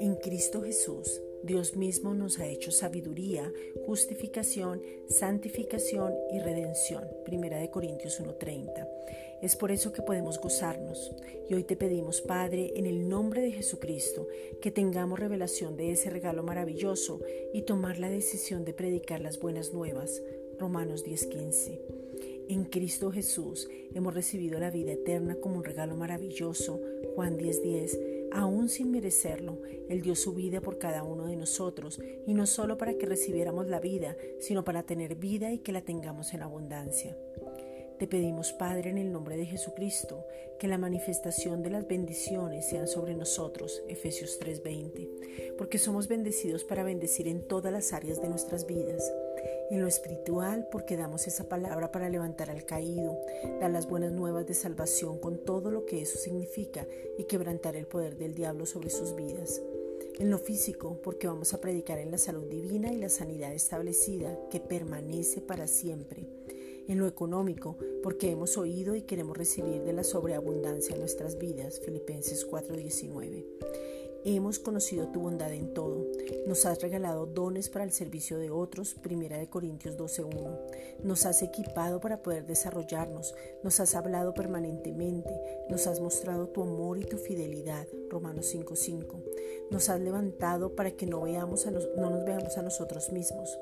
En Cristo Jesús, Dios mismo nos ha hecho sabiduría, justificación, santificación y redención. Primera de Corintios 1:30. Es por eso que podemos gozarnos. Y hoy te pedimos, Padre, en el nombre de Jesucristo, que tengamos revelación de ese regalo maravilloso y tomar la decisión de predicar las buenas nuevas. Romanos 10:15. En Cristo Jesús hemos recibido la vida eterna como un regalo maravilloso. Juan 10:10 aún sin merecerlo, Él dio su vida por cada uno de nosotros, y no solo para que recibiéramos la vida, sino para tener vida y que la tengamos en abundancia. Te pedimos, Padre, en el nombre de Jesucristo, que la manifestación de las bendiciones sean sobre nosotros, Efesios 3:20, porque somos bendecidos para bendecir en todas las áreas de nuestras vidas en lo espiritual, porque damos esa palabra para levantar al caído, dar las buenas nuevas de salvación con todo lo que eso significa y quebrantar el poder del diablo sobre sus vidas. En lo físico, porque vamos a predicar en la salud divina y la sanidad establecida que permanece para siempre. En lo económico, porque hemos oído y queremos recibir de la sobreabundancia nuestras vidas. Filipenses 4:19 Hemos conocido tu bondad en todo. Nos has regalado dones para el servicio de otros, Primera de Corintios 12.1. Nos has equipado para poder desarrollarnos. Nos has hablado permanentemente. Nos has mostrado tu amor y tu fidelidad, Romanos 5.5. Nos has levantado para que no, veamos no nos veamos a nosotros mismos.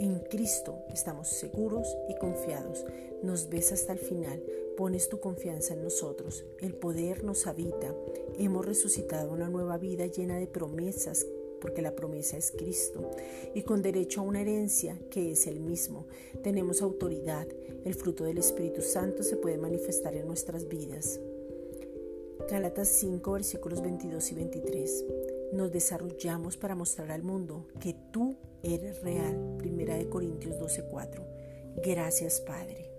En Cristo estamos seguros y confiados. Nos ves hasta el final Pones tu confianza en nosotros, el poder nos habita, hemos resucitado una nueva vida llena de promesas, porque la promesa es Cristo, y con derecho a una herencia que es el mismo. Tenemos autoridad, el fruto del Espíritu Santo se puede manifestar en nuestras vidas. Gálatas 5 versículos 22 y 23. Nos desarrollamos para mostrar al mundo que tú eres real. Primera de Corintios 12:4. Gracias, Padre.